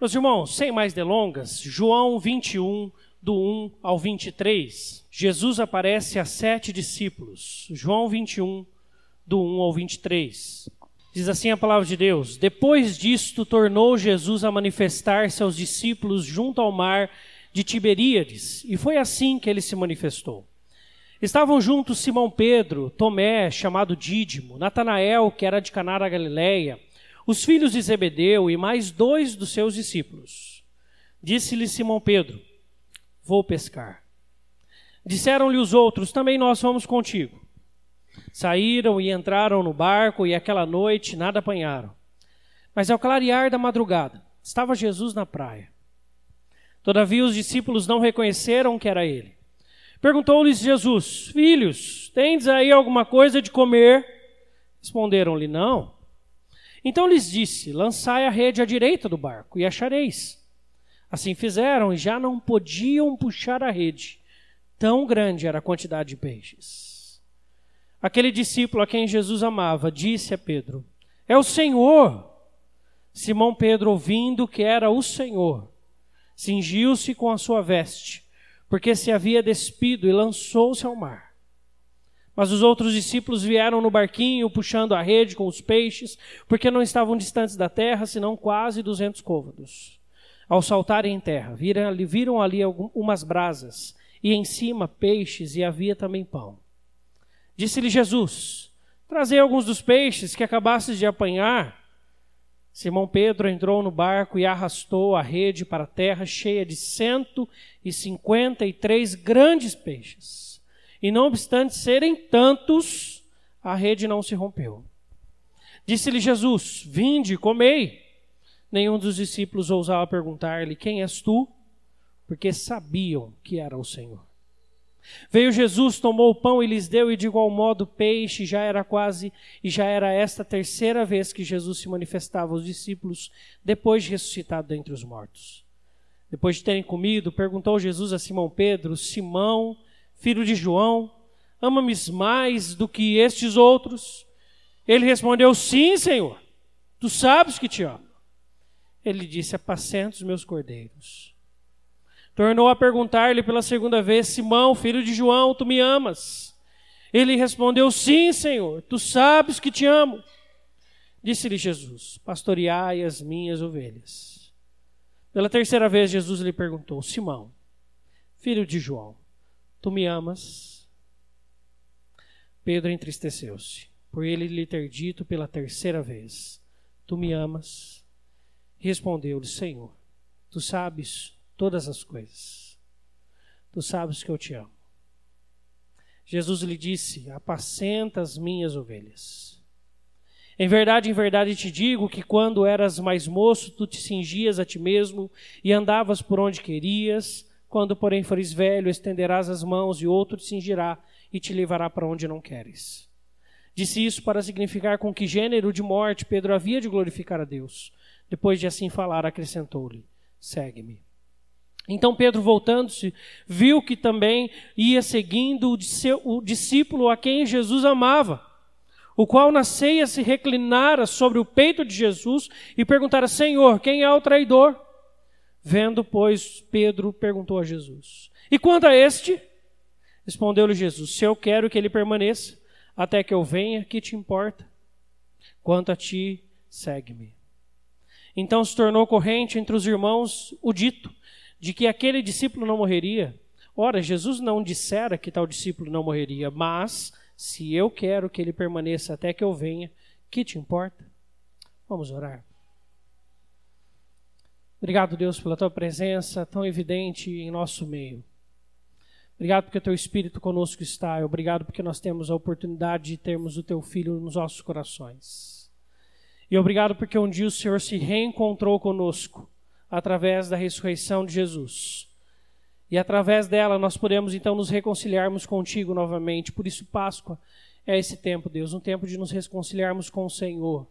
Meus irmãos, sem mais delongas, João 21, do 1 ao 23, Jesus aparece a sete discípulos. João 21, do 1 ao 23. Diz assim a palavra de Deus: Depois disto, tornou Jesus a manifestar-se aos discípulos junto ao mar de Tiberíades, e foi assim que ele se manifestou. Estavam juntos Simão Pedro, Tomé, chamado Dídimo, Natanael, que era de Caná da Galileia, os filhos de Zebedeu e mais dois dos seus discípulos. Disse-lhe Simão Pedro: Vou pescar. Disseram-lhe os outros: Também nós vamos contigo. Saíram e entraram no barco e aquela noite nada apanharam. Mas ao clarear da madrugada, estava Jesus na praia. Todavia os discípulos não reconheceram que era ele. Perguntou-lhes Jesus: Filhos, tendes aí alguma coisa de comer? Responderam-lhe: Não. Então lhes disse: Lançai a rede à direita do barco e achareis. Assim fizeram e já não podiam puxar a rede, tão grande era a quantidade de peixes. Aquele discípulo a quem Jesus amava disse a Pedro: É o Senhor. Simão Pedro, ouvindo que era o Senhor, cingiu-se com a sua veste, porque se havia despido e lançou-se ao mar. Mas os outros discípulos vieram no barquinho, puxando a rede com os peixes, porque não estavam distantes da terra, senão quase duzentos côvados. Ao saltarem em terra, viram ali, viram ali algumas brasas, e em cima peixes, e havia também pão. Disse-lhe Jesus: Trazei alguns dos peixes que acabastes de apanhar. Simão Pedro entrou no barco e arrastou a rede para a terra, cheia de cento e cinquenta e três grandes peixes. E não obstante serem tantos, a rede não se rompeu. Disse-lhe Jesus: Vinde, comei. Nenhum dos discípulos ousava perguntar-lhe: Quem és tu? Porque sabiam que era o Senhor. Veio Jesus, tomou o pão e lhes deu, e de igual modo peixe, já era quase, e já era esta terceira vez que Jesus se manifestava aos discípulos, depois de ressuscitado dentre os mortos. Depois de terem comido, perguntou Jesus a Simão Pedro: Simão, filho de João, ama-me mais do que estes outros? Ele respondeu: Sim, Senhor, tu sabes que te amo. Ele disse: Apacenta os meus cordeiros. Tornou a perguntar-lhe pela segunda vez: Simão, filho de João, tu me amas? Ele respondeu: Sim, Senhor, tu sabes que te amo. Disse-lhe Jesus: Pastoreai as minhas ovelhas. Pela terceira vez, Jesus lhe perguntou: Simão, filho de João, Tu me amas? Pedro entristeceu-se, por ele lhe ter dito pela terceira vez: Tu me amas? Respondeu-lhe: Senhor, tu sabes todas as coisas. Tu sabes que eu te amo. Jesus lhe disse: Apacenta as minhas ovelhas. Em verdade, em verdade te digo que quando eras mais moço, tu te cingias a ti mesmo e andavas por onde querias quando, porém, fores velho, estenderás as mãos e outro te cingirá e te levará para onde não queres. Disse isso para significar com que gênero de morte Pedro havia de glorificar a Deus. Depois de assim falar, acrescentou-lhe: Segue-me. Então Pedro, voltando-se, viu que também ia seguindo o discípulo a quem Jesus amava, o qual na ceia se reclinara sobre o peito de Jesus e perguntara: Senhor, quem é o traidor? Vendo, pois, Pedro perguntou a Jesus: E quanto a este? Respondeu-lhe Jesus: Se eu quero que ele permaneça até que eu venha, que te importa? Quanto a ti, segue-me. Então se tornou corrente entre os irmãos o dito de que aquele discípulo não morreria. Ora, Jesus não dissera que tal discípulo não morreria, mas se eu quero que ele permaneça até que eu venha, que te importa? Vamos orar. Obrigado, Deus, pela tua presença tão evidente em nosso meio. Obrigado porque o teu Espírito conosco está. Obrigado porque nós temos a oportunidade de termos o teu Filho nos nossos corações. E obrigado porque um dia o Senhor se reencontrou conosco através da ressurreição de Jesus. E através dela nós podemos então nos reconciliarmos contigo novamente. Por isso, Páscoa é esse tempo, Deus, um tempo de nos reconciliarmos com o Senhor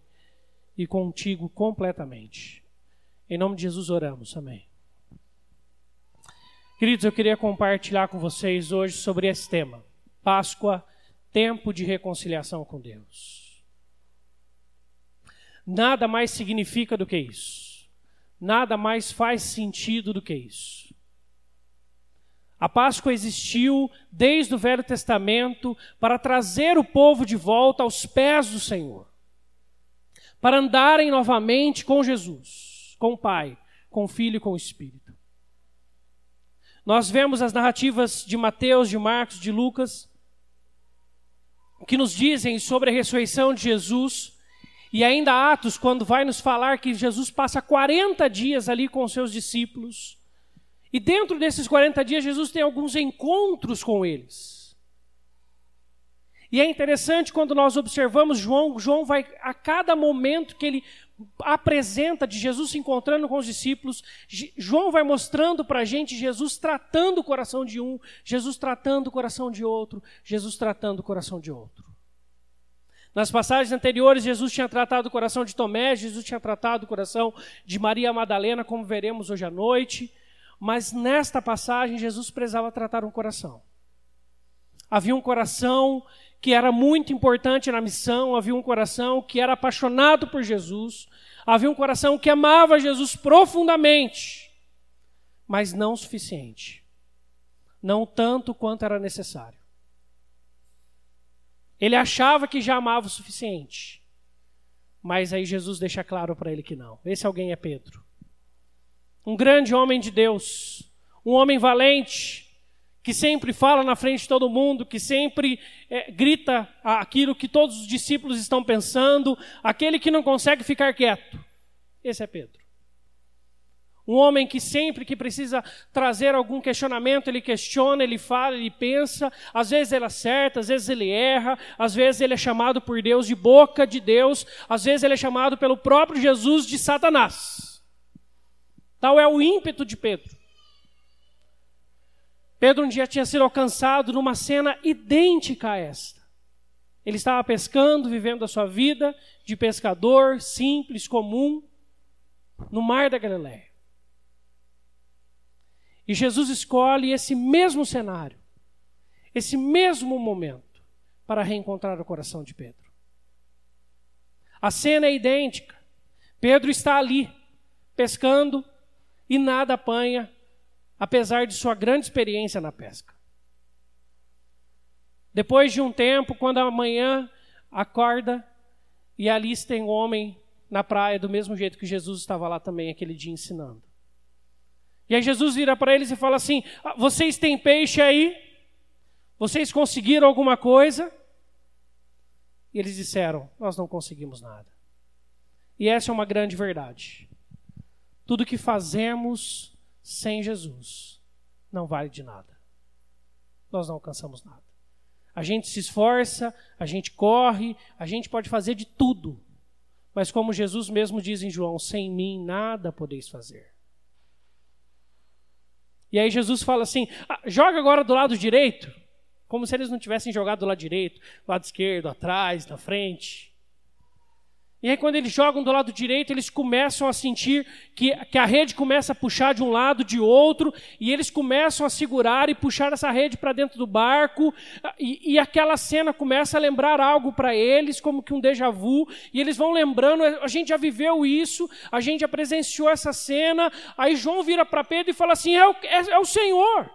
e contigo completamente. Em nome de Jesus oramos. Amém. Queridos, eu queria compartilhar com vocês hoje sobre esse tema: Páscoa, tempo de reconciliação com Deus. Nada mais significa do que isso. Nada mais faz sentido do que isso. A Páscoa existiu desde o Velho Testamento para trazer o povo de volta aos pés do Senhor, para andarem novamente com Jesus, com o Pai, com o Filho e com o Espírito. Nós vemos as narrativas de Mateus, de Marcos, de Lucas, que nos dizem sobre a ressurreição de Jesus, e ainda Atos, quando vai nos falar que Jesus passa 40 dias ali com os seus discípulos, e dentro desses 40 dias, Jesus tem alguns encontros com eles. E é interessante quando nós observamos João, João vai, a cada momento que ele apresenta de Jesus se encontrando com os discípulos, João vai mostrando para a gente Jesus tratando o coração de um, Jesus tratando o coração de outro, Jesus tratando o coração de outro. Nas passagens anteriores, Jesus tinha tratado o coração de Tomé, Jesus tinha tratado o coração de Maria Madalena, como veremos hoje à noite. Mas nesta passagem, Jesus precisava tratar um coração. Havia um coração que era muito importante na missão, havia um coração que era apaixonado por Jesus, havia um coração que amava Jesus profundamente, mas não o suficiente. Não tanto quanto era necessário. Ele achava que já amava o suficiente. Mas aí Jesus deixa claro para ele que não. Esse alguém é Pedro um grande homem de Deus, um homem valente, que sempre fala na frente de todo mundo, que sempre é, grita aquilo que todos os discípulos estão pensando, aquele que não consegue ficar quieto. Esse é Pedro. Um homem que sempre que precisa trazer algum questionamento, ele questiona, ele fala, ele pensa, às vezes ele acerta, às vezes ele erra, às vezes ele é chamado por Deus de boca de Deus, às vezes ele é chamado pelo próprio Jesus de Satanás. Tal é o ímpeto de Pedro. Pedro um dia tinha sido alcançado numa cena idêntica a esta. Ele estava pescando, vivendo a sua vida de pescador simples, comum, no mar da Galiléia. E Jesus escolhe esse mesmo cenário, esse mesmo momento, para reencontrar o coração de Pedro. A cena é idêntica. Pedro está ali, pescando, e nada apanha, apesar de sua grande experiência na pesca. Depois de um tempo, quando amanhã acorda e ali tem um homem na praia, do mesmo jeito que Jesus estava lá também aquele dia ensinando. E aí Jesus vira para eles e fala assim: ah, Vocês têm peixe aí? Vocês conseguiram alguma coisa? E eles disseram: Nós não conseguimos nada. E essa é uma grande verdade. Tudo que fazemos sem Jesus não vale de nada. Nós não alcançamos nada. A gente se esforça, a gente corre, a gente pode fazer de tudo. Mas como Jesus mesmo diz em João, sem mim nada podeis fazer. E aí Jesus fala assim: ah, joga agora do lado direito, como se eles não tivessem jogado do lado direito, do lado esquerdo, atrás, na frente. E aí, quando eles jogam do lado direito, eles começam a sentir que, que a rede começa a puxar de um lado, de outro, e eles começam a segurar e puxar essa rede para dentro do barco, e, e, aquela cena começa a lembrar algo para eles, como que um déjà vu, e eles vão lembrando: a gente já viveu isso, a gente já presenciou essa cena. Aí João vira para Pedro e fala assim: é o, é, é o Senhor,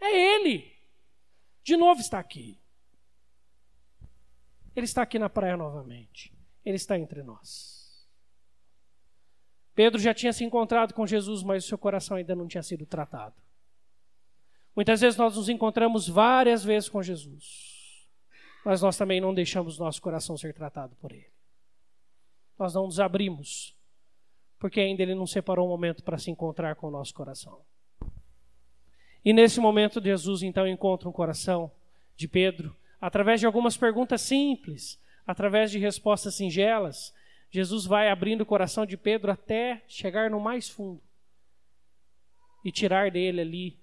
é Ele. De novo está aqui. Ele está aqui na praia novamente. Ele está entre nós. Pedro já tinha se encontrado com Jesus, mas o seu coração ainda não tinha sido tratado. Muitas vezes nós nos encontramos várias vezes com Jesus, mas nós também não deixamos nosso coração ser tratado por Ele. Nós não nos abrimos, porque ainda Ele não separou um momento para se encontrar com o nosso coração. E nesse momento, Jesus então encontra um coração de Pedro, através de algumas perguntas simples, através de respostas singelas, Jesus vai abrindo o coração de Pedro até chegar no mais fundo e tirar dele ali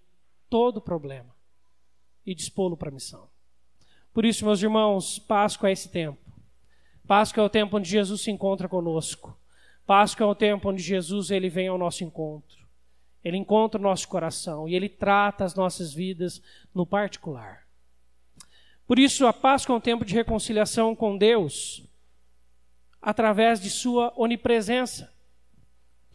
todo o problema e dispô-lo para a missão. Por isso, meus irmãos, Páscoa é esse tempo. Páscoa é o tempo onde Jesus se encontra conosco. Páscoa é o tempo onde Jesus ele vem ao nosso encontro. Ele encontra o nosso coração e ele trata as nossas vidas no particular. Por isso, a Páscoa é um tempo de reconciliação com Deus, através de sua onipresença,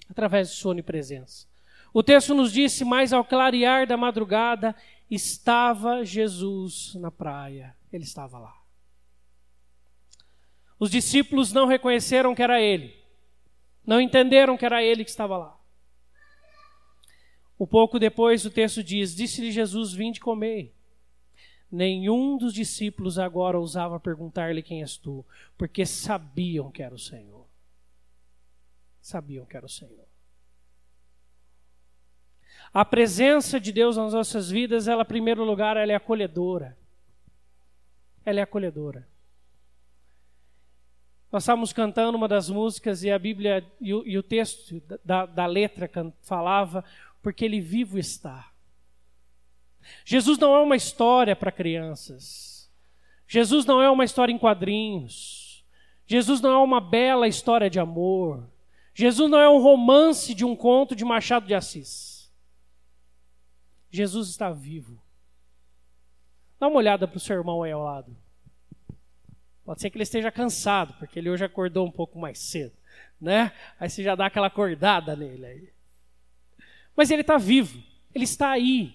através de sua onipresença. O texto nos disse: Mas ao clarear da madrugada estava Jesus na praia. Ele estava lá. Os discípulos não reconheceram que era ele, não entenderam que era ele que estava lá. Um pouco depois o texto diz: Disse-lhe Jesus: Vinde comer. Nenhum dos discípulos agora ousava perguntar-lhe quem és tu, porque sabiam que era o Senhor. Sabiam que era o Senhor. A presença de Deus nas nossas vidas, ela, em primeiro lugar, ela é acolhedora. Ela é acolhedora. Nós estávamos cantando uma das músicas e a Bíblia e o, e o texto da, da letra falava, porque ele vivo está. Jesus não é uma história para crianças. Jesus não é uma história em quadrinhos. Jesus não é uma bela história de amor. Jesus não é um romance de um conto de Machado de Assis. Jesus está vivo. Dá uma olhada para o seu irmão aí ao lado. Pode ser que ele esteja cansado, porque ele hoje acordou um pouco mais cedo, né? Aí você já dá aquela acordada nele aí. Mas ele está vivo, ele está aí.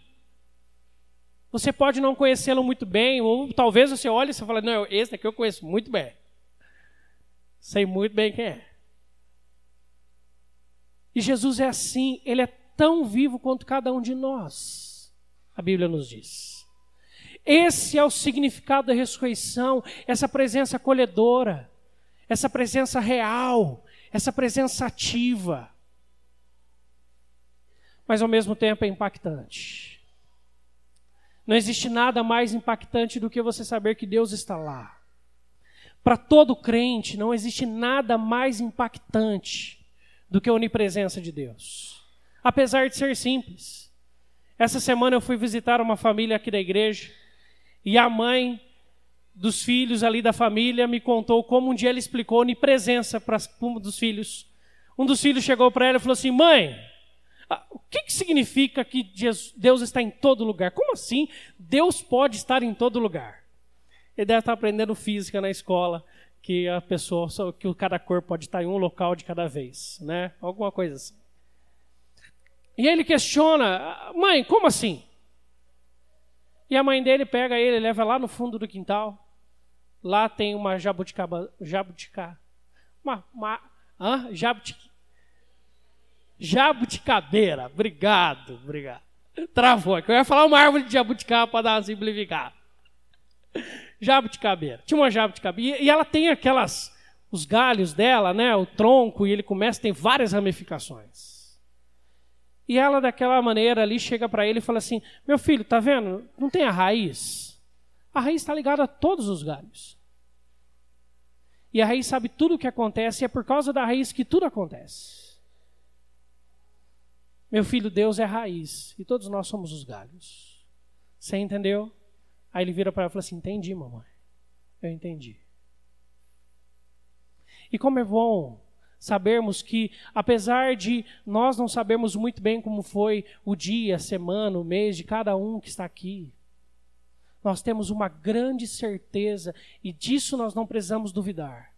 Você pode não conhecê-lo muito bem, ou talvez você olhe e você fale, não, esse daqui eu conheço muito bem. Sei muito bem quem é. E Jesus é assim, ele é tão vivo quanto cada um de nós. A Bíblia nos diz. Esse é o significado da ressurreição, essa presença acolhedora, essa presença real, essa presença ativa. Mas ao mesmo tempo é impactante. Não existe nada mais impactante do que você saber que Deus está lá. Para todo crente, não existe nada mais impactante do que a onipresença de Deus. Apesar de ser simples. Essa semana eu fui visitar uma família aqui da igreja e a mãe dos filhos ali da família me contou como um dia ela explicou onipresença para um dos filhos. Um dos filhos chegou para ela e falou assim: Mãe, o que, que significa que Deus está em todo lugar? Como assim Deus pode estar em todo lugar? Ele deve estar aprendendo física na escola, que a pessoa, que cada corpo pode estar em um local de cada vez, né? Alguma coisa assim. E ele questiona, mãe, como assim? E a mãe dele pega ele, leva lá no fundo do quintal. Lá tem uma jabuticaba, jabuticá, uma, uma hã? Jabutic, Jabuticabeira. Obrigado, obrigado. Travou. Eu ia falar uma árvore de jabuticaba para dar uma simplificada. Jabuticabeira. Tinha uma jabuticabeira. E ela tem aquelas. Os galhos dela, né? O tronco, e ele começa, tem várias ramificações. E ela, daquela maneira ali, chega para ele e fala assim: Meu filho, tá vendo? Não tem a raiz? A raiz está ligada a todos os galhos. E a raiz sabe tudo o que acontece, e é por causa da raiz que tudo acontece. Meu filho, Deus é raiz e todos nós somos os galhos. Você entendeu? Aí ele vira para ela e fala assim: Entendi, mamãe. Eu entendi. E como é bom sabermos que, apesar de nós não sabermos muito bem como foi o dia, a semana, o mês de cada um que está aqui, nós temos uma grande certeza e disso nós não precisamos duvidar.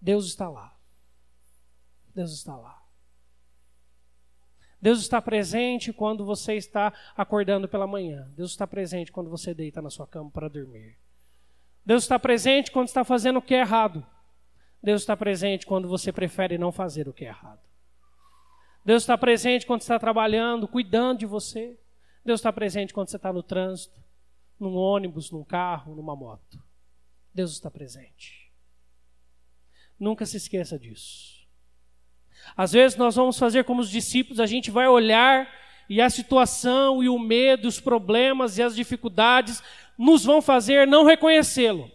Deus está lá. Deus está lá. Deus está presente quando você está acordando pela manhã. Deus está presente quando você deita na sua cama para dormir. Deus está presente quando está fazendo o que é errado. Deus está presente quando você prefere não fazer o que é errado. Deus está presente quando está trabalhando, cuidando de você. Deus está presente quando você está no trânsito, num ônibus, num carro, numa moto. Deus está presente. Nunca se esqueça disso. Às vezes nós vamos fazer como os discípulos, a gente vai olhar e a situação e o medo, os problemas e as dificuldades nos vão fazer não reconhecê-lo.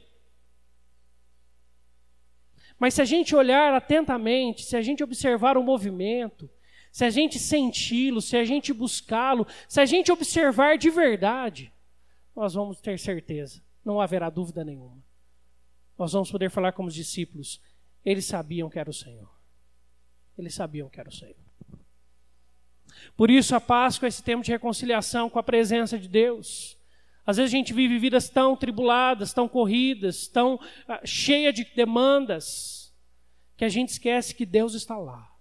Mas se a gente olhar atentamente, se a gente observar o movimento, se a gente senti-lo, se a gente buscá-lo, se a gente observar de verdade, nós vamos ter certeza, não haverá dúvida nenhuma. Nós vamos poder falar como os discípulos, eles sabiam que era o Senhor. Eles sabiam que era o Senhor. Por isso a Páscoa é esse tempo de reconciliação com a presença de Deus. Às vezes a gente vive vidas tão tribuladas, tão corridas, tão uh, cheia de demandas, que a gente esquece que Deus está lá.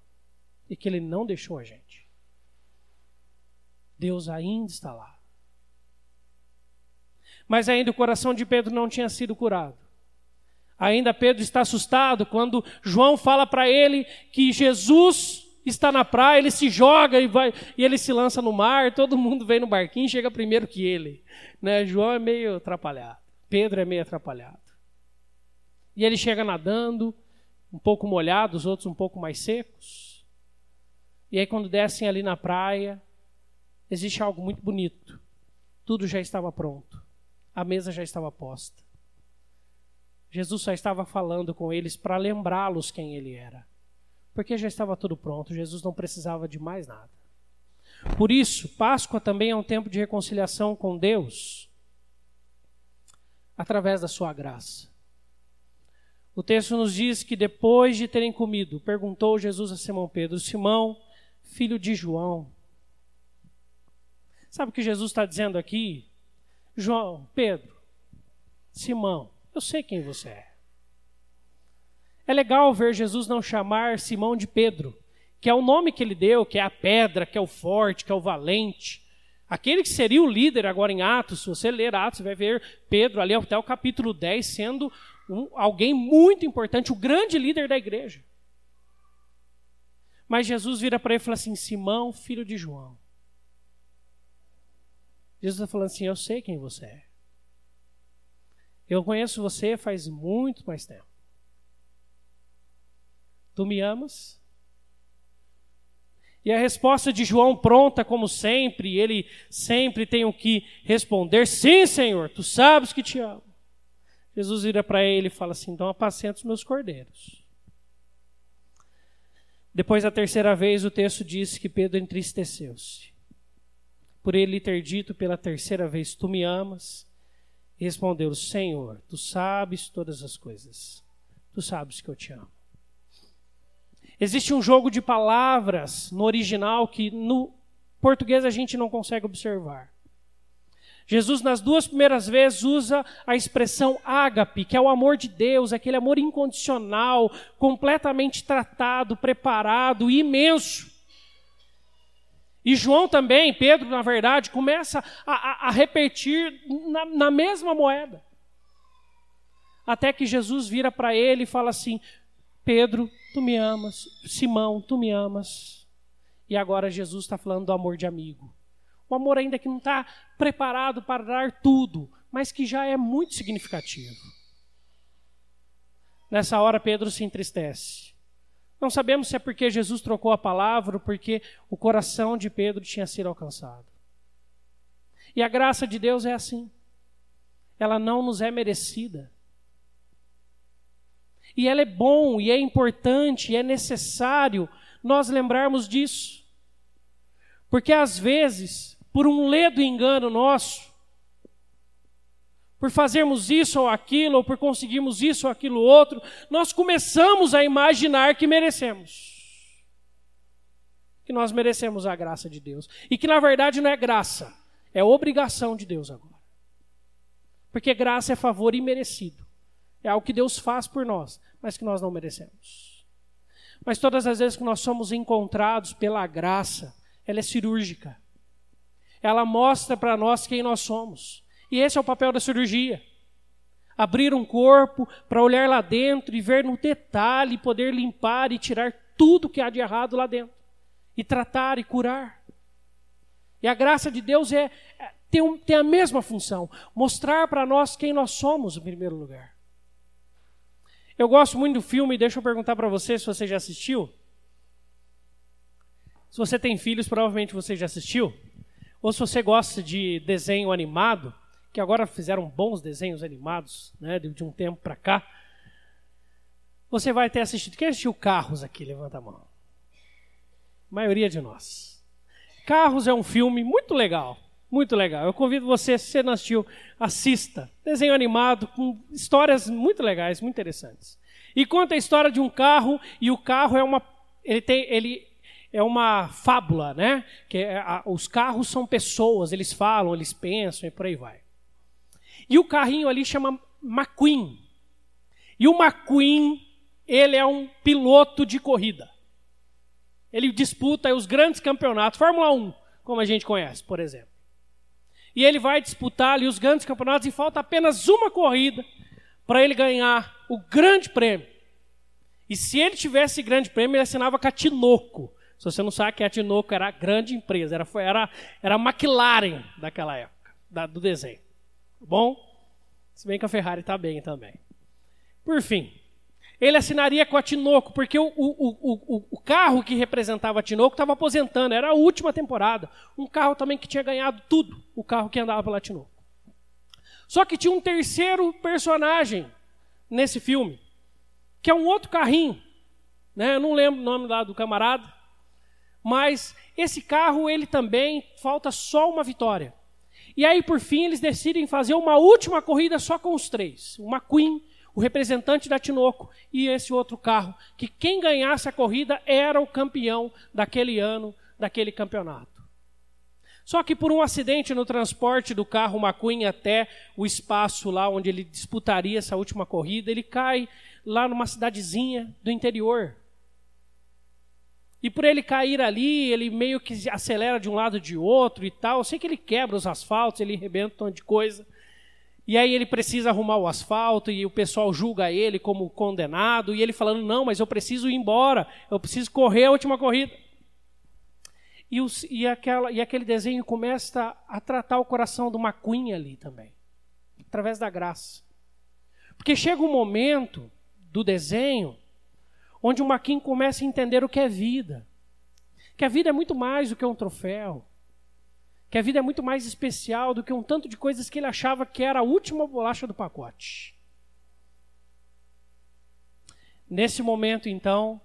e que ele não deixou a gente. Deus ainda está lá. Mas ainda o coração de Pedro não tinha sido curado. Ainda Pedro está assustado quando João fala para ele que Jesus está na praia, ele se joga e, vai, e ele se lança no mar, todo mundo vem no barquinho chega primeiro que ele. Né? João é meio atrapalhado, Pedro é meio atrapalhado. E ele chega nadando, um pouco molhado, os outros um pouco mais secos. E aí, quando descem ali na praia, existe algo muito bonito. Tudo já estava pronto, a mesa já estava posta. Jesus só estava falando com eles para lembrá-los quem ele era. Porque já estava tudo pronto, Jesus não precisava de mais nada. Por isso, Páscoa também é um tempo de reconciliação com Deus através da sua graça. O texto nos diz que depois de terem comido, perguntou Jesus a Simão Pedro: Simão, filho de João. Sabe o que Jesus está dizendo aqui? João, Pedro, Simão, eu sei quem você é. É legal ver Jesus não chamar Simão de Pedro, que é o nome que ele deu, que é a pedra, que é o forte, que é o valente. Aquele que seria o líder agora em Atos, se você ler Atos, você vai ver Pedro ali até o capítulo 10 sendo um, alguém muito importante, o grande líder da igreja. Mas Jesus vira para ele e fala assim: Simão, filho de João. Jesus está falando assim: Eu sei quem você é. Eu conheço você faz muito mais tempo. Tu me amas? E a resposta de João, pronta como sempre, ele sempre tem o que responder: Sim, Senhor, tu sabes que te amo. Jesus vira para ele e fala assim: Então apacenta os meus cordeiros. Depois da terceira vez, o texto diz que Pedro entristeceu-se. Por ele ter dito pela terceira vez: Tu me amas. Respondeu: Senhor, tu sabes todas as coisas. Tu sabes que eu te amo. Existe um jogo de palavras no original que no português a gente não consegue observar. Jesus, nas duas primeiras vezes, usa a expressão ágape, que é o amor de Deus, aquele amor incondicional, completamente tratado, preparado, imenso. E João também, Pedro, na verdade, começa a, a, a repetir na, na mesma moeda. Até que Jesus vira para ele e fala assim: Pedro, tu me amas. Simão, tu me amas. E agora Jesus está falando do amor de amigo. O amor ainda que não está preparado para dar tudo, mas que já é muito significativo. Nessa hora, Pedro se entristece. Não sabemos se é porque Jesus trocou a palavra ou porque o coração de Pedro tinha sido alcançado. E a graça de Deus é assim. Ela não nos é merecida. E ela é bom, e é importante, e é necessário nós lembrarmos disso. Porque às vezes, por um ledo engano nosso, por fazermos isso ou aquilo, ou por conseguirmos isso ou aquilo outro, nós começamos a imaginar que merecemos. Que nós merecemos a graça de Deus. E que na verdade não é graça, é obrigação de Deus agora. Porque graça é favor imerecido. É algo que Deus faz por nós, mas que nós não merecemos. Mas todas as vezes que nós somos encontrados pela graça, ela é cirúrgica. Ela mostra para nós quem nós somos. E esse é o papel da cirurgia. Abrir um corpo para olhar lá dentro e ver no detalhe, poder limpar e tirar tudo que há de errado lá dentro. E tratar e curar. E a graça de Deus é, é tem, um, tem a mesma função: mostrar para nós quem nós somos, em primeiro lugar. Eu gosto muito do filme, deixa eu perguntar para você se você já assistiu. Se você tem filhos, provavelmente você já assistiu. Ou se você gosta de desenho animado, que agora fizeram bons desenhos animados, né, de um tempo para cá. Você vai ter assistido. Quem assistiu Carros aqui? Levanta a mão. A maioria de nós. Carros é um filme muito legal. Muito legal. Eu convido você, se você não assistiu, assista. Desenho animado com histórias muito legais, muito interessantes. E conta a história de um carro, e o carro é uma. Ele tem. Ele é uma fábula, né? Que é, a, os carros são pessoas, eles falam, eles pensam e por aí vai. E o carrinho ali chama McQueen. E o McQueen, ele é um piloto de corrida. Ele disputa os grandes campeonatos, Fórmula 1, como a gente conhece, por exemplo. E ele vai disputar ali os grandes campeonatos e falta apenas uma corrida para ele ganhar o grande prêmio. E se ele tivesse grande prêmio, ele assinava com a Tinoco. Se você não sabe que a Tinoco era a grande empresa, era, era, era a McLaren daquela época, da, do desenho. Bom? Se bem que a Ferrari está bem também. Por fim, ele assinaria com a Tinoco, porque o, o, o, o carro que representava a Tinoco estava aposentando, era a última temporada. Um carro também que tinha ganhado tudo, o carro que andava pela Tinoco. Só que tinha um terceiro personagem nesse filme, que é um outro carrinho. Né? Eu não lembro o nome lá do camarada, mas esse carro, ele também, falta só uma vitória. E aí, por fim, eles decidem fazer uma última corrida só com os três. Uma Queen o representante da Tinoco e esse outro carro, que quem ganhasse a corrida era o campeão daquele ano, daquele campeonato. Só que por um acidente no transporte do carro McQueen até o espaço lá onde ele disputaria essa última corrida, ele cai lá numa cidadezinha do interior. E por ele cair ali, ele meio que acelera de um lado de outro e tal. Eu sei que ele quebra os asfaltos, ele arrebenta um monte de coisa. E aí ele precisa arrumar o asfalto e o pessoal julga ele como condenado e ele falando não, mas eu preciso ir embora, eu preciso correr a última corrida. E, os, e, aquela, e aquele desenho começa a tratar o coração do McQueen ali também, através da graça. Porque chega um momento do desenho onde o McQueen começa a entender o que é vida. Que a vida é muito mais do que um troféu que a vida é muito mais especial do que um tanto de coisas que ele achava que era a última bolacha do pacote. Nesse momento, então,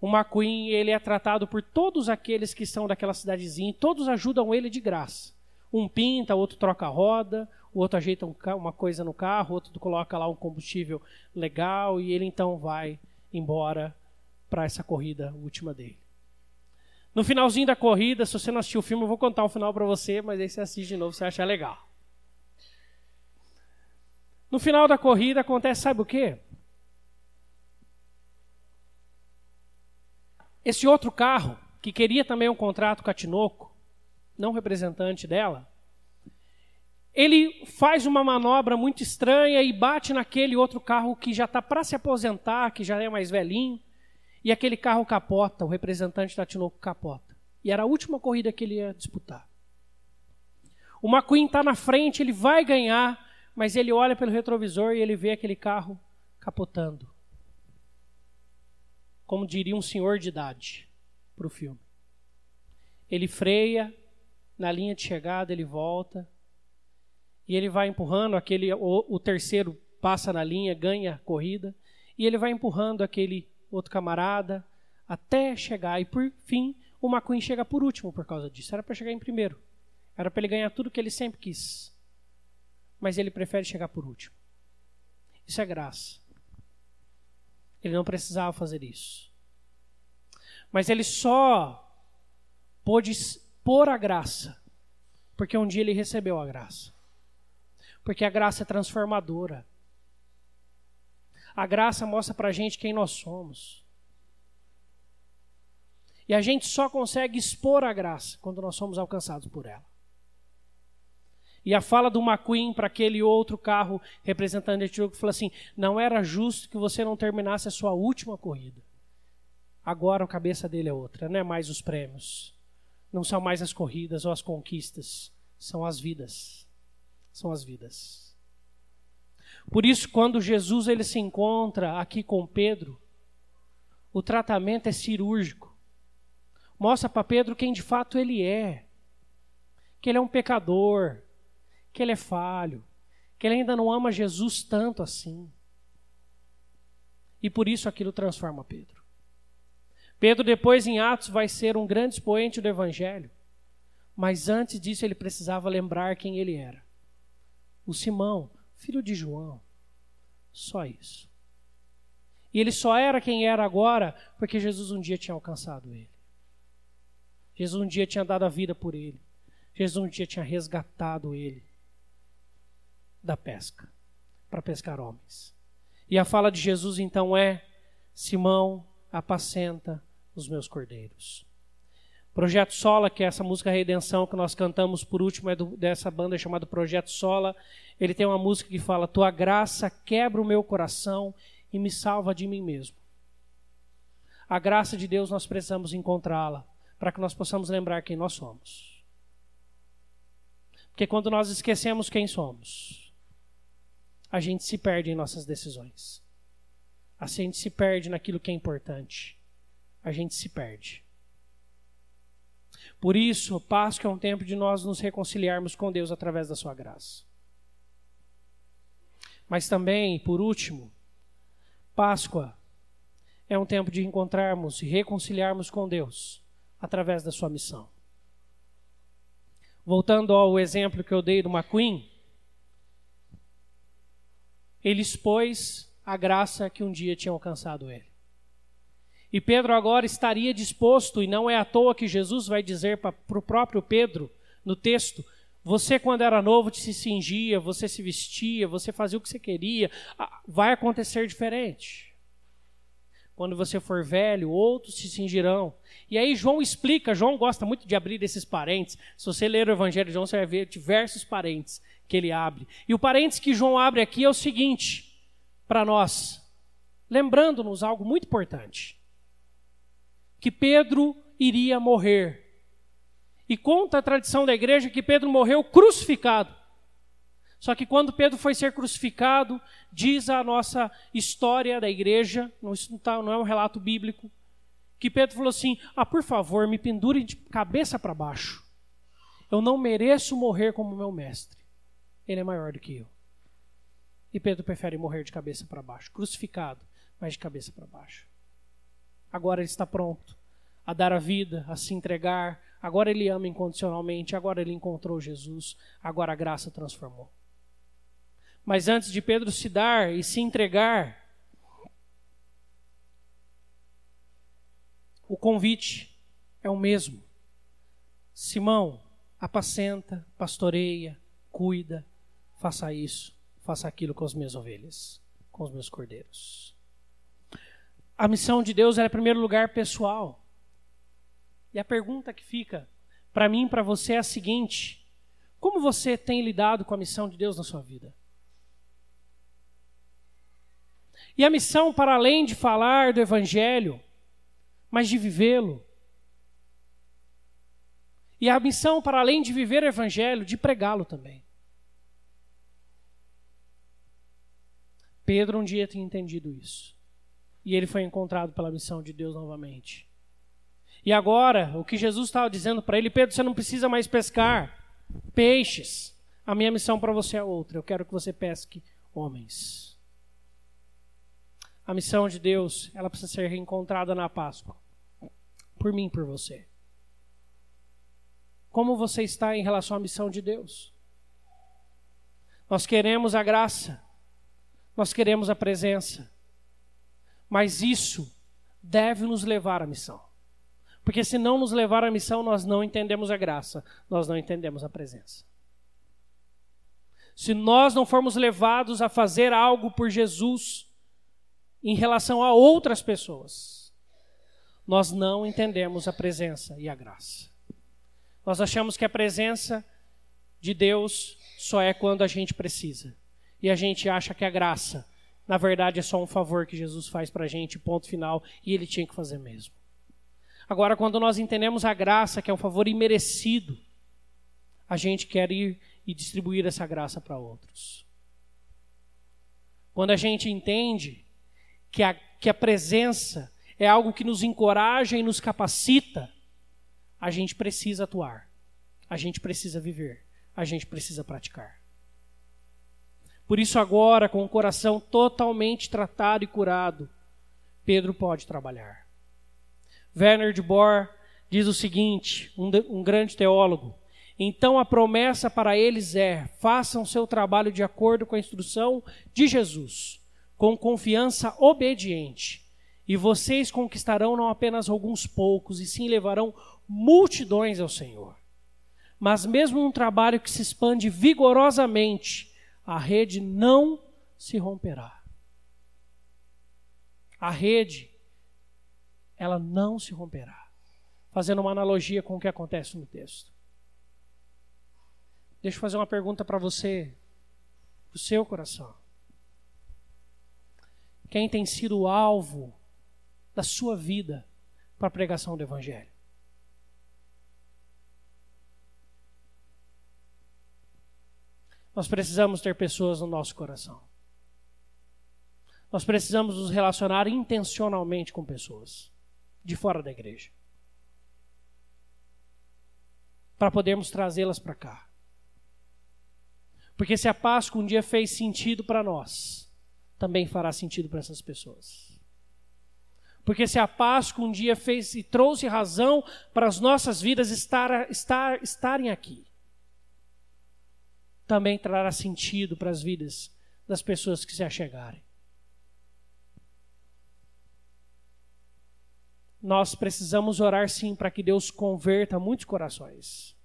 o McQueen ele é tratado por todos aqueles que são daquela cidadezinha, todos ajudam ele de graça. Um pinta, outro troca a roda, o outro ajeita um, uma coisa no carro, outro coloca lá um combustível legal e ele então vai embora para essa corrida última dele. No finalzinho da corrida, se você não assistiu o filme, eu vou contar o final para você, mas aí você assiste de novo, você acha legal. No final da corrida acontece, sabe o quê? Esse outro carro, que queria também um contrato com a Tinoco, não representante dela, ele faz uma manobra muito estranha e bate naquele outro carro que já está para se aposentar, que já é mais velhinho. E aquele carro capota, o representante da Tinoco capota. E era a última corrida que ele ia disputar. O McQueen está na frente, ele vai ganhar, mas ele olha pelo retrovisor e ele vê aquele carro capotando. Como diria um senhor de idade para o filme. Ele freia, na linha de chegada ele volta, e ele vai empurrando aquele, o, o terceiro passa na linha, ganha a corrida, e ele vai empurrando aquele outro camarada, até chegar. E por fim, o McQueen chega por último por causa disso. Era para chegar em primeiro. Era para ele ganhar tudo que ele sempre quis. Mas ele prefere chegar por último. Isso é graça. Ele não precisava fazer isso. Mas ele só pôde pôr a graça porque um dia ele recebeu a graça. Porque a graça é transformadora. A graça mostra para a gente quem nós somos. E a gente só consegue expor a graça quando nós somos alcançados por ela. E a fala do McQueen para aquele outro carro representante de Etiópia falou assim: não era justo que você não terminasse a sua última corrida. Agora a cabeça dele é outra, não é mais os prêmios, não são mais as corridas ou as conquistas, são as vidas. São as vidas. Por isso, quando Jesus ele se encontra aqui com Pedro, o tratamento é cirúrgico. Mostra para Pedro quem de fato ele é. Que ele é um pecador, que ele é falho, que ele ainda não ama Jesus tanto assim. E por isso aquilo transforma Pedro. Pedro, depois em Atos, vai ser um grande expoente do Evangelho. Mas antes disso, ele precisava lembrar quem ele era. O Simão, filho de João. Só isso. E ele só era quem era agora porque Jesus um dia tinha alcançado ele. Jesus um dia tinha dado a vida por ele. Jesus um dia tinha resgatado ele da pesca para pescar homens. E a fala de Jesus então é: Simão, apacenta os meus cordeiros. Projeto Sola, que é essa música Redenção que nós cantamos por último, é do, dessa banda chamada Projeto Sola. Ele tem uma música que fala: Tua graça quebra o meu coração e me salva de mim mesmo. A graça de Deus nós precisamos encontrá-la para que nós possamos lembrar quem nós somos. Porque quando nós esquecemos quem somos, a gente se perde em nossas decisões. A gente se perde naquilo que é importante. A gente se perde. Por isso, Páscoa é um tempo de nós nos reconciliarmos com Deus através da sua graça. Mas também, por último, Páscoa é um tempo de encontrarmos e reconciliarmos com Deus através da sua missão. Voltando ao exemplo que eu dei do McQueen, ele expôs a graça que um dia tinha alcançado ele. E Pedro agora estaria disposto, e não é à toa que Jesus vai dizer para o próprio Pedro no texto: Você, quando era novo, se cingia, você se vestia, você fazia o que você queria, vai acontecer diferente. Quando você for velho, outros se cingirão. E aí João explica, João gosta muito de abrir esses parentes. Se você ler o Evangelho de João, você vai ver diversos parentes que ele abre. E o parênteses que João abre aqui é o seguinte, para nós, lembrando-nos algo muito importante que Pedro iria morrer. E conta a tradição da igreja que Pedro morreu crucificado. Só que quando Pedro foi ser crucificado, diz a nossa história da igreja, não, tá, não é um relato bíblico, que Pedro falou assim: Ah, por favor, me pendurem de cabeça para baixo. Eu não mereço morrer como meu mestre. Ele é maior do que eu. E Pedro prefere morrer de cabeça para baixo, crucificado, mas de cabeça para baixo. Agora ele está pronto a dar a vida, a se entregar. Agora ele ama incondicionalmente. Agora ele encontrou Jesus. Agora a graça transformou. Mas antes de Pedro se dar e se entregar, o convite é o mesmo. Simão, apacenta, pastoreia, cuida, faça isso, faça aquilo com as minhas ovelhas, com os meus cordeiros. A missão de Deus é, em primeiro lugar, pessoal. E a pergunta que fica para mim e para você é a seguinte: como você tem lidado com a missão de Deus na sua vida? E a missão, para além de falar do Evangelho, mas de vivê-lo. E a missão, para além de viver o Evangelho, de pregá-lo também. Pedro um dia tinha entendido isso. E ele foi encontrado pela missão de Deus novamente. E agora, o que Jesus estava dizendo para ele, Pedro, você não precisa mais pescar peixes. A minha missão para você é outra. Eu quero que você pesque homens. A missão de Deus, ela precisa ser reencontrada na Páscoa. Por mim, por você. Como você está em relação à missão de Deus? Nós queremos a graça. Nós queremos a presença. Mas isso deve nos levar à missão. Porque se não nos levar à missão, nós não entendemos a graça, nós não entendemos a presença. Se nós não formos levados a fazer algo por Jesus em relação a outras pessoas, nós não entendemos a presença e a graça. Nós achamos que a presença de Deus só é quando a gente precisa. E a gente acha que a graça na verdade é só um favor que Jesus faz para a gente, ponto final, e ele tinha que fazer mesmo. Agora, quando nós entendemos a graça, que é um favor imerecido, a gente quer ir e distribuir essa graça para outros. Quando a gente entende que a, que a presença é algo que nos encoraja e nos capacita, a gente precisa atuar, a gente precisa viver, a gente precisa praticar. Por isso, agora, com o coração totalmente tratado e curado, Pedro pode trabalhar. Werner de Boer diz o seguinte, um, um grande teólogo: então a promessa para eles é: façam seu trabalho de acordo com a instrução de Jesus, com confiança obediente, e vocês conquistarão não apenas alguns poucos, e sim levarão multidões ao Senhor. Mas mesmo um trabalho que se expande vigorosamente, a rede não se romperá. A rede, ela não se romperá. Fazendo uma analogia com o que acontece no texto. Deixa eu fazer uma pergunta para você, para o seu coração. Quem tem sido o alvo da sua vida para a pregação do Evangelho? Nós precisamos ter pessoas no nosso coração. Nós precisamos nos relacionar intencionalmente com pessoas de fora da igreja. Para podermos trazê-las para cá. Porque se a Páscoa um dia fez sentido para nós, também fará sentido para essas pessoas. Porque se a Páscoa um dia fez e trouxe razão para as nossas vidas estar, estar, estarem aqui, também trará sentido para as vidas das pessoas que se achegarem. Nós precisamos orar sim para que Deus converta muitos corações.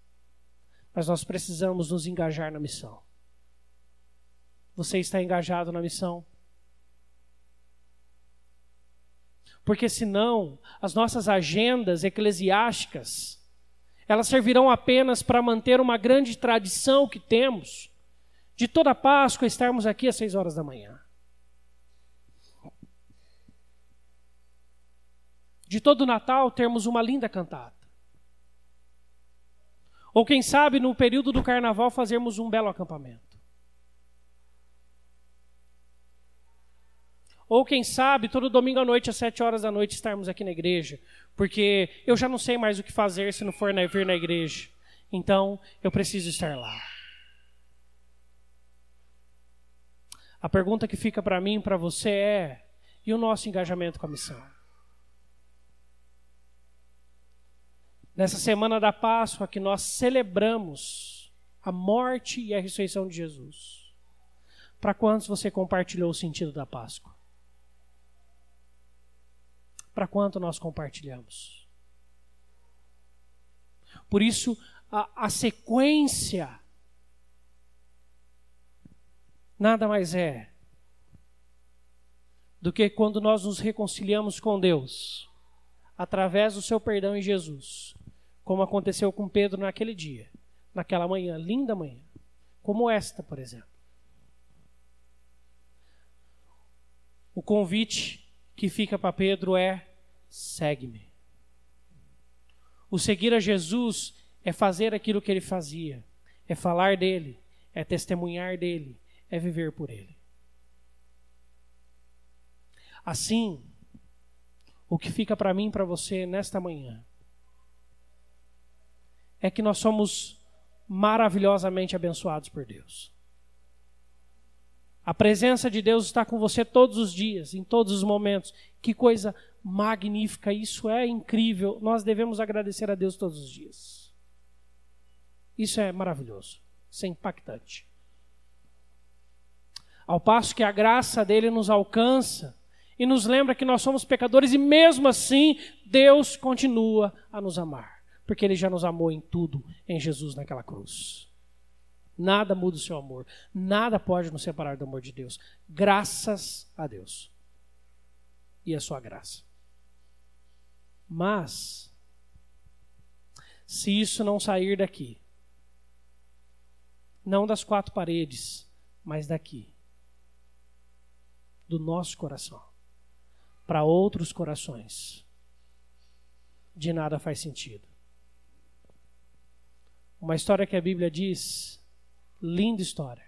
Mas nós precisamos nos engajar na missão. Você está engajado na missão? Porque senão as nossas agendas eclesiásticas elas servirão apenas para manter uma grande tradição que temos de toda Páscoa estarmos aqui às seis horas da manhã. De todo Natal termos uma linda cantata. Ou quem sabe no período do carnaval fazermos um belo acampamento. Ou quem sabe, todo domingo à noite, às sete horas da noite, estarmos aqui na igreja. Porque eu já não sei mais o que fazer se não for vir na igreja. Então, eu preciso estar lá. A pergunta que fica para mim e para você é: e o nosso engajamento com a missão? Nessa semana da Páscoa que nós celebramos a morte e a ressurreição de Jesus. Para quantos você compartilhou o sentido da Páscoa? Para quanto nós compartilhamos. Por isso, a, a sequência nada mais é do que quando nós nos reconciliamos com Deus através do seu perdão em Jesus, como aconteceu com Pedro naquele dia, naquela manhã, linda manhã, como esta, por exemplo. O convite que fica para Pedro é: segue-me. O seguir a Jesus é fazer aquilo que ele fazia, é falar dele, é testemunhar dele, é viver por ele. Assim, o que fica para mim e para você nesta manhã é que nós somos maravilhosamente abençoados por Deus. A presença de Deus está com você todos os dias, em todos os momentos. Que coisa magnífica, isso é incrível. Nós devemos agradecer a Deus todos os dias. Isso é maravilhoso, isso é impactante. Ao passo que a graça dele nos alcança e nos lembra que nós somos pecadores e mesmo assim Deus continua a nos amar, porque ele já nos amou em tudo em Jesus naquela cruz. Nada muda o seu amor. Nada pode nos separar do amor de Deus. Graças a Deus. E a sua graça. Mas, se isso não sair daqui, não das quatro paredes, mas daqui, do nosso coração, para outros corações, de nada faz sentido. Uma história que a Bíblia diz Linda história.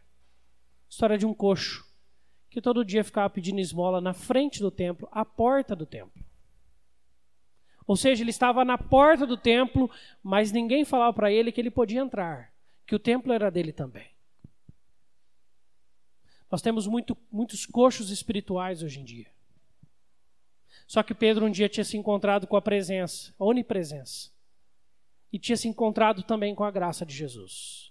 História de um coxo que todo dia ficava pedindo esmola na frente do templo, à porta do templo. Ou seja, ele estava na porta do templo, mas ninguém falava para ele que ele podia entrar, que o templo era dele também. Nós temos muito, muitos coxos espirituais hoje em dia. Só que Pedro um dia tinha se encontrado com a presença, a onipresença. E tinha se encontrado também com a graça de Jesus.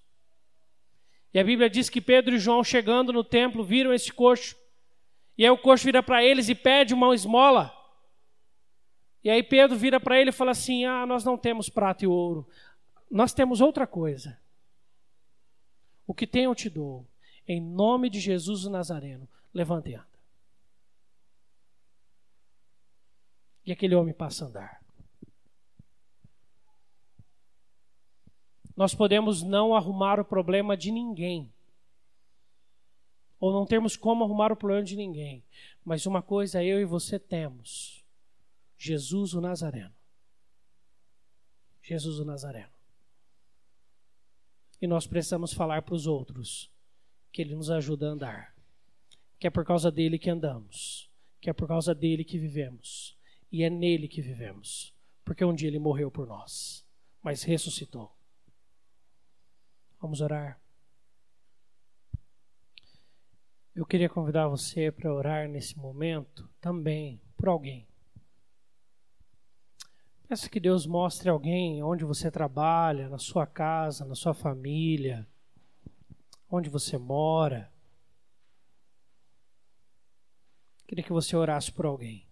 E a Bíblia diz que Pedro e João, chegando no templo, viram esse coxo. E aí o coxo vira para eles e pede uma esmola. E aí Pedro vira para ele e fala assim: Ah, nós não temos prata e ouro. Nós temos outra coisa. O que tem eu te dou. Em nome de Jesus o Nazareno, levante e anda. E aquele homem passa a andar. Nós podemos não arrumar o problema de ninguém. Ou não temos como arrumar o problema de ninguém. Mas uma coisa eu e você temos: Jesus o Nazareno. Jesus o Nazareno. E nós precisamos falar para os outros que Ele nos ajuda a andar. Que é por causa dele que andamos. Que é por causa dele que vivemos. E é nele que vivemos. Porque um dia Ele morreu por nós, mas ressuscitou. Vamos orar. Eu queria convidar você para orar nesse momento também por alguém. Peço que Deus mostre alguém onde você trabalha, na sua casa, na sua família, onde você mora. Queria que você orasse por alguém.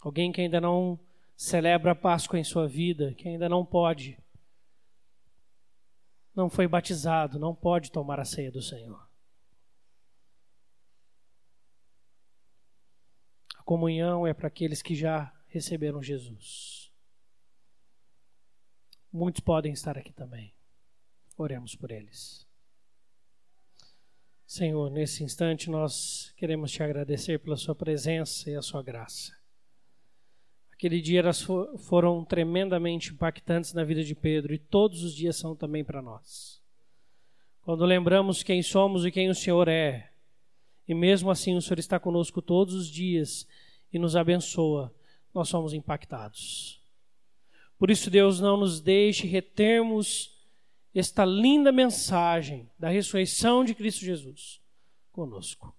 Alguém que ainda não celebra a Páscoa em sua vida, que ainda não pode, não foi batizado, não pode tomar a ceia do Senhor. A comunhão é para aqueles que já receberam Jesus. Muitos podem estar aqui também. Oremos por eles. Senhor, nesse instante nós queremos te agradecer pela Sua presença e a Sua graça. Aquele dia elas foram tremendamente impactantes na vida de Pedro e todos os dias são também para nós. Quando lembramos quem somos e quem o Senhor é, e mesmo assim o Senhor está conosco todos os dias e nos abençoa, nós somos impactados. Por isso, Deus, não nos deixe retermos esta linda mensagem da ressurreição de Cristo Jesus conosco.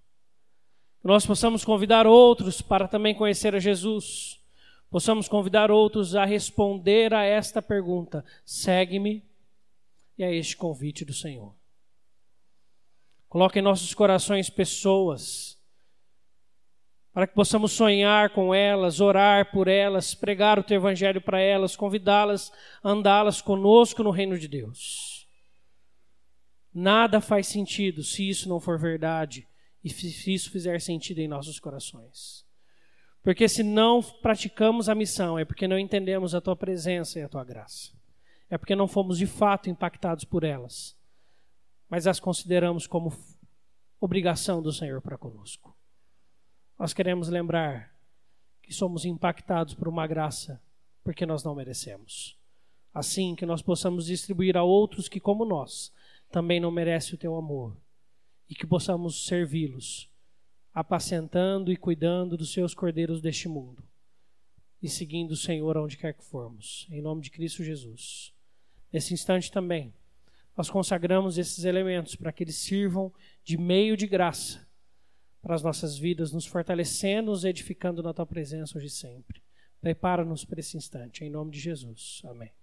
Que nós possamos convidar outros para também conhecer a Jesus. Possamos convidar outros a responder a esta pergunta: segue-me, e a este convite do Senhor. Coloque em nossos corações pessoas para que possamos sonhar com elas, orar por elas, pregar o teu evangelho para elas, convidá-las andá-las conosco no reino de Deus. Nada faz sentido se isso não for verdade e se isso fizer sentido em nossos corações. Porque se não praticamos a missão, é porque não entendemos a tua presença e a tua graça. É porque não fomos de fato impactados por elas, mas as consideramos como obrigação do Senhor para conosco nós queremos lembrar que somos impactados por uma graça porque nós não merecemos. Assim que nós possamos distribuir a outros que, como nós, também não merecem o teu amor e que possamos servi-los, apacentando e cuidando dos seus cordeiros deste mundo e seguindo o Senhor aonde quer que formos, em nome de Cristo Jesus. Nesse instante também, nós consagramos esses elementos para que eles sirvam de meio de graça para as nossas vidas, nos fortalecendo, nos edificando na tua presença hoje e sempre. Prepara-nos para esse instante, em nome de Jesus. Amém.